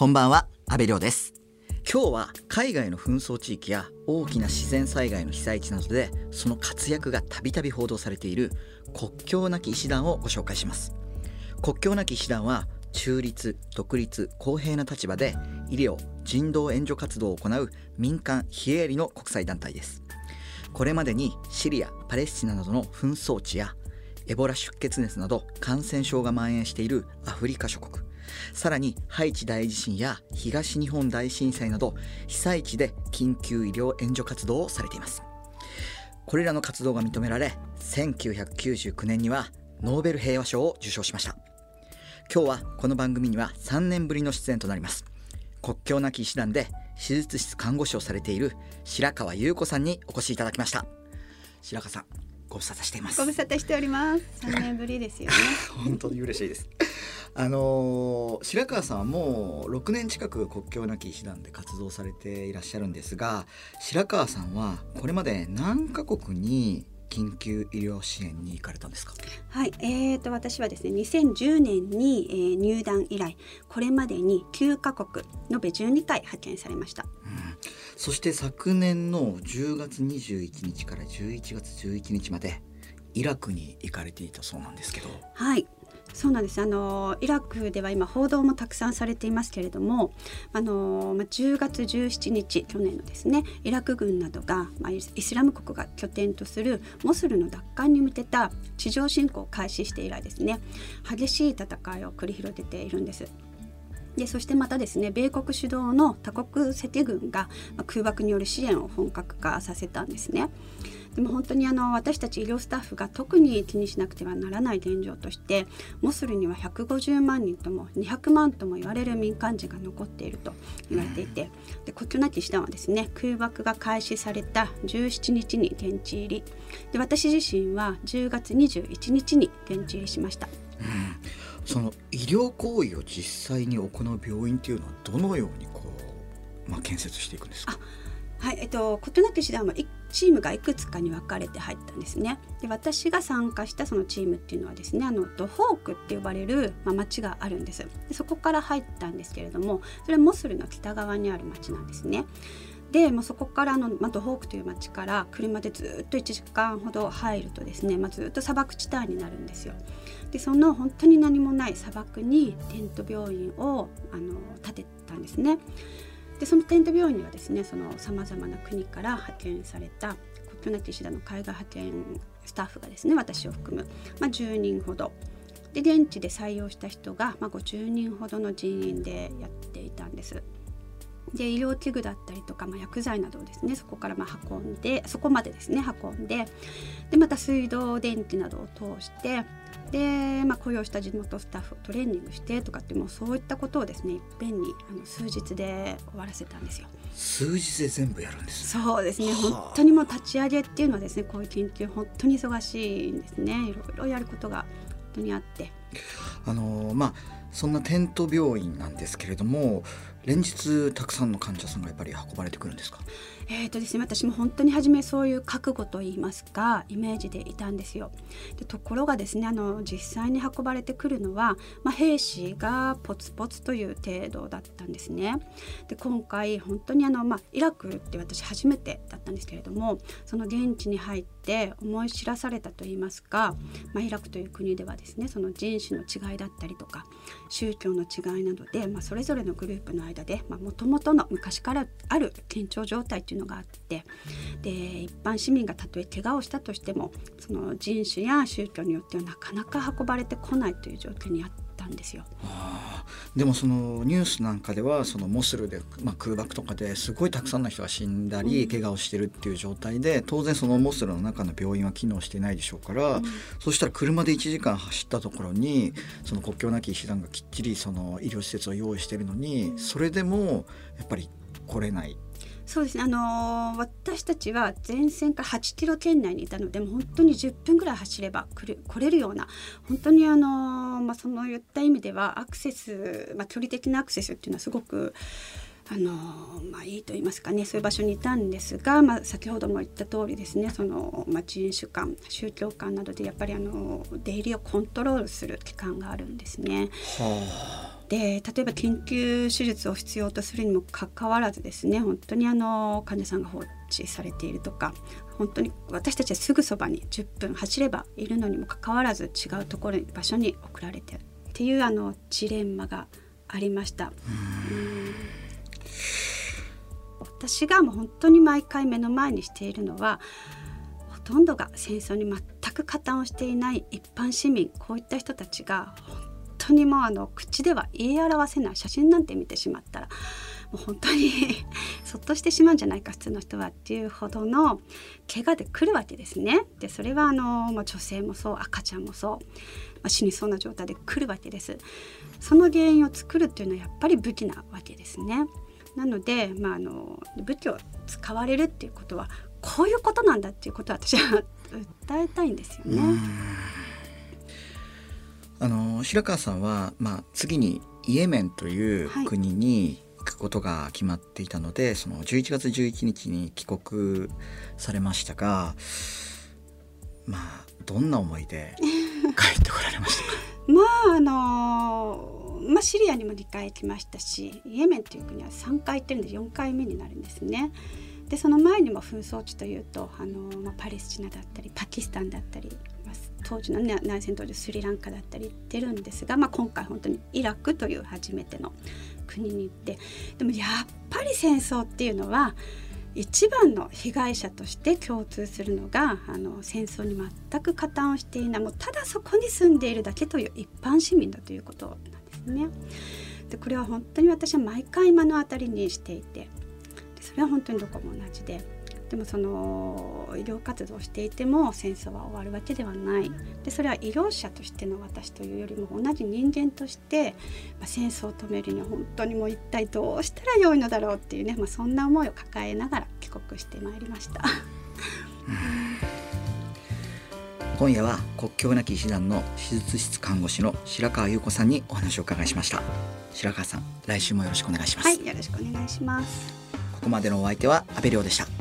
こんばんは阿部亮です。今日は海外の紛争地域や大きな自然災害の被災地などでその活躍がたびたび報道されている国境なき医師団をご紹介します。国境なき医師団は中立独立公平な立場で医療人道援助活動を行う民間非営利の国際団体です。これまでにシリアパレスチナなどの紛争地やエボラ出血熱など感染症が蔓延しているアフリカ諸国。さらにハイチ大地震や東日本大震災など被災地で緊急医療援助活動をされています。これらの活動が認められ1999年にはノーベル平和賞を受賞しました。今日はこの番組には3年ぶりの出演となります。国境なき医師団で手術室看護師をされている白川優子さんにお越しいただきました。白川さんご無沙汰しています。ご無沙汰しております。3年ぶりですよね。本当に嬉しいですあのー、白川さんはもう6年近く国境なき医師団で活動されていらっしゃるんですが白川さんはこれまで何カ国に緊急医療支援に行かれたんですか？はい、えーと私はですね、2010年に、えー、入団以来、これまでに9カ国延べ12回派遣されました。うん、そして昨年の10月21日から11月11日までイラクに行かれていたそうなんですけど。はい、そうなんですあのイラクでは今報道もたくさんされていますけれどもあの、ま、10月17日去年のですねイラク軍などが、まあ、イスラム国が拠点とするモスルの奪還に向けた地上侵攻を開始して以来ですね激しい戦いを繰り広げているんです。でそしてまたですね米国主導の多国籍軍が、空爆による支援を本格化させたんですね。でも本当にあの私たち医療スタッフが特に気にしなくてはならない現状としてモスルには150万人とも200万とも言われる民間人が残っていると言われていてで国境なき医師団はですね空爆が開始された17日に現地入りで私自身は10月21日に現地入りしました。その医療行為を実際に行う病院というのはどのようにこう、まあ、建設していくんですか？はい、えっと、異なき師団はチームがいくつかに分かれて入ったんですね。で私が参加したそのチームっていうのはですねあのドホークって呼ばれる、まあ、町があるんですでそこから入ったんですけれどもそれはモスルの北側にある町なんですね。で、まあ、そこからの、まあ、ドホークという町から車でずっと1時間ほど入るとですね、まあ、ずっと砂漠地帯になるんですよ。でその本当に何もない砂漠にテント病院をあの建てたんですね。でそのテント病院にはですねさまざまな国から派遣された国境なき医師団の海外派遣スタッフがですね私を含む、まあ、10人ほどで現地で採用した人が、まあ、50人ほどの人員でやっていたんです。で医療器具だったりとか、まあ、薬剤などをですねそこからまあ運んでそこまでですね運んででまた水道電気などを通してで、まあ、雇用した地元スタッフをトレーニングしてとかってもうそういったことをですねいっぺんにあの数日で終わらせたんですよ。数日で全部やるんですそうですね本当にもう立ち上げっていうのはですねこういう研究本当に忙しいんですねいろいろやることが本当にあって。あのまあそんなテント病院なんですけれども連日たくさんの患者さんがやっぱり運ばれてくるんですか？えーとですね、私も本当に初めそういう覚悟といいますかイメージでいたんですよ。でところがですねあの実際に運ばれてくるのは、まあ、兵士がポツポツという程度だったんですね。で今回本当にあの、まあ、イラクって私初めてだったんですけれどもその現地に入って思い知らされたといいますか、まあ、イラクという国ではですねその人種の違いだったりとか宗教の違いなどで、まあ、それぞれのグループの間でもともとの昔からある緊張状態っていうのがあってで一般市民がたとえ怪我をしたとしてもその人種や宗教によってはなかなか運ばれてこないという状況にあってたんですよ。でもそのニュースなんかではそのモスルで、まあ、空爆とかですごいたくさんの人が死んだり、怪我をしてるっていう状態で当然そのモスルの中の病院は機能していないでしょうから、うん、そしたら車で1時間走ったところにその国境なき医師団がきっちりその医療施設を用意してるのにそれでもやっぱり来れないそうですね、あのー、私たちは前線から8キロ圏内にいたのでも本当に10分ぐらい走れば来る来れるような本当にあのー、まあ、その言った意味ではアクセス、まあ、距離的なアクセスっていうのはすごくあのまあ、いいと言いますかね。そういう場所にいたんですが、まあ、先ほども言った通りですねその、まあ、人種間宗教間などでやっぱりあの出入りをコントロールする機関があるんですね。はあ。で例えば緊急手術を必要とするにもかかわらずですね本当にあの患者さんが放置されているとか本当に私たちはすぐそばに10分走ればいるのにもかかわらず違うところに場所に送られてるっていうあのジレンマがありました。私がもう本当に毎回目の前にしているのはほとんどが戦争に全く加担をしていない一般市民こういった人たちが本当にもうあの口では言い表せない写真なんて見てしまったらもう本当に そっとしてしまうんじゃないか普通の人はっていうほどの怪我で来るわけですね。でそれはあの、まあ、女性もそう赤ちゃんもそう、まあ、死にそうな状態で来るわけです。その原因を作るっていうのはやっぱり武器なわけですね。なので、まあ、あの武器を使われるっていうことはこういうことなんだっていうことを私は 訴えたいんですよね。あの白川さんは、まあ、次にイエメンという国に行くことが決まっていたので、はい、その11月11日に帰国されましたがまあどんな思いで 帰ってこられましたか？まああのまあ、シリアにも2回行きましたしイエメンという国は3回行ってるんで4回目になるんですね。でその前にも紛争地というとあの、まあ、パレスチナだったりパキスタンだったり、まあ、当時の、ね、内戦当時スリランカだったり行ってるんですが、まあ、今回本当にイラクという初めての国に行ってでもやっぱり戦争っていうのは一番の被害者として共通するのがあの戦争に全く加担をしていないもうただそこに住んでいるだけという一般市民だということなんですね。でこれは本当に私は毎回目の当たりにしていてそれは本当にどこも同じででもその医療活動をしていても戦争は終わるわけではない。でそれは医療者としての私というよりも同じ人間として、まあ、戦争を止めるには本当にもう一体どうしたらよいのだろうっていうね、まあ、そんな思いを抱えながら帰国してまいりました。今夜は国境なき医師団の手術室看護師の白川優子さんにお話を伺いしました。白川さん来週もよろしくお願いします。はいよろしくお願いします。ここまでのお相手は阿部亮でした